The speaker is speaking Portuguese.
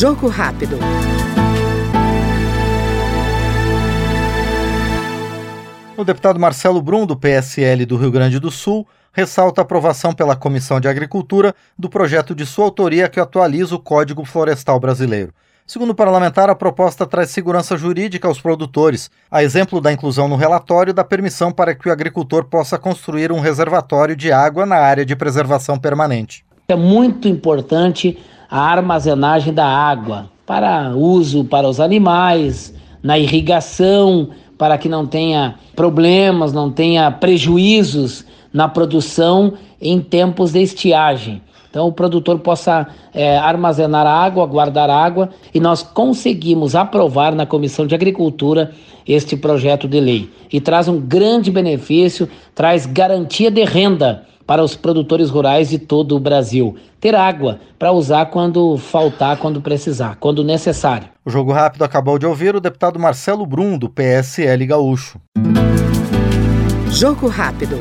Jogo rápido. O deputado Marcelo Brum, do PSL do Rio Grande do Sul, ressalta a aprovação pela Comissão de Agricultura do projeto de sua autoria que atualiza o Código Florestal Brasileiro. Segundo o parlamentar, a proposta traz segurança jurídica aos produtores, a exemplo da inclusão no relatório da permissão para que o agricultor possa construir um reservatório de água na área de preservação permanente. É muito importante a armazenagem da água para uso para os animais, na irrigação, para que não tenha problemas, não tenha prejuízos na produção em tempos de estiagem. Então, o produtor possa é, armazenar água, guardar água, e nós conseguimos aprovar na Comissão de Agricultura este projeto de lei. E traz um grande benefício, traz garantia de renda para os produtores rurais de todo o Brasil. Ter água para usar quando faltar, quando precisar, quando necessário. O Jogo Rápido acabou de ouvir o deputado Marcelo Brum, do PSL Gaúcho. Jogo Rápido.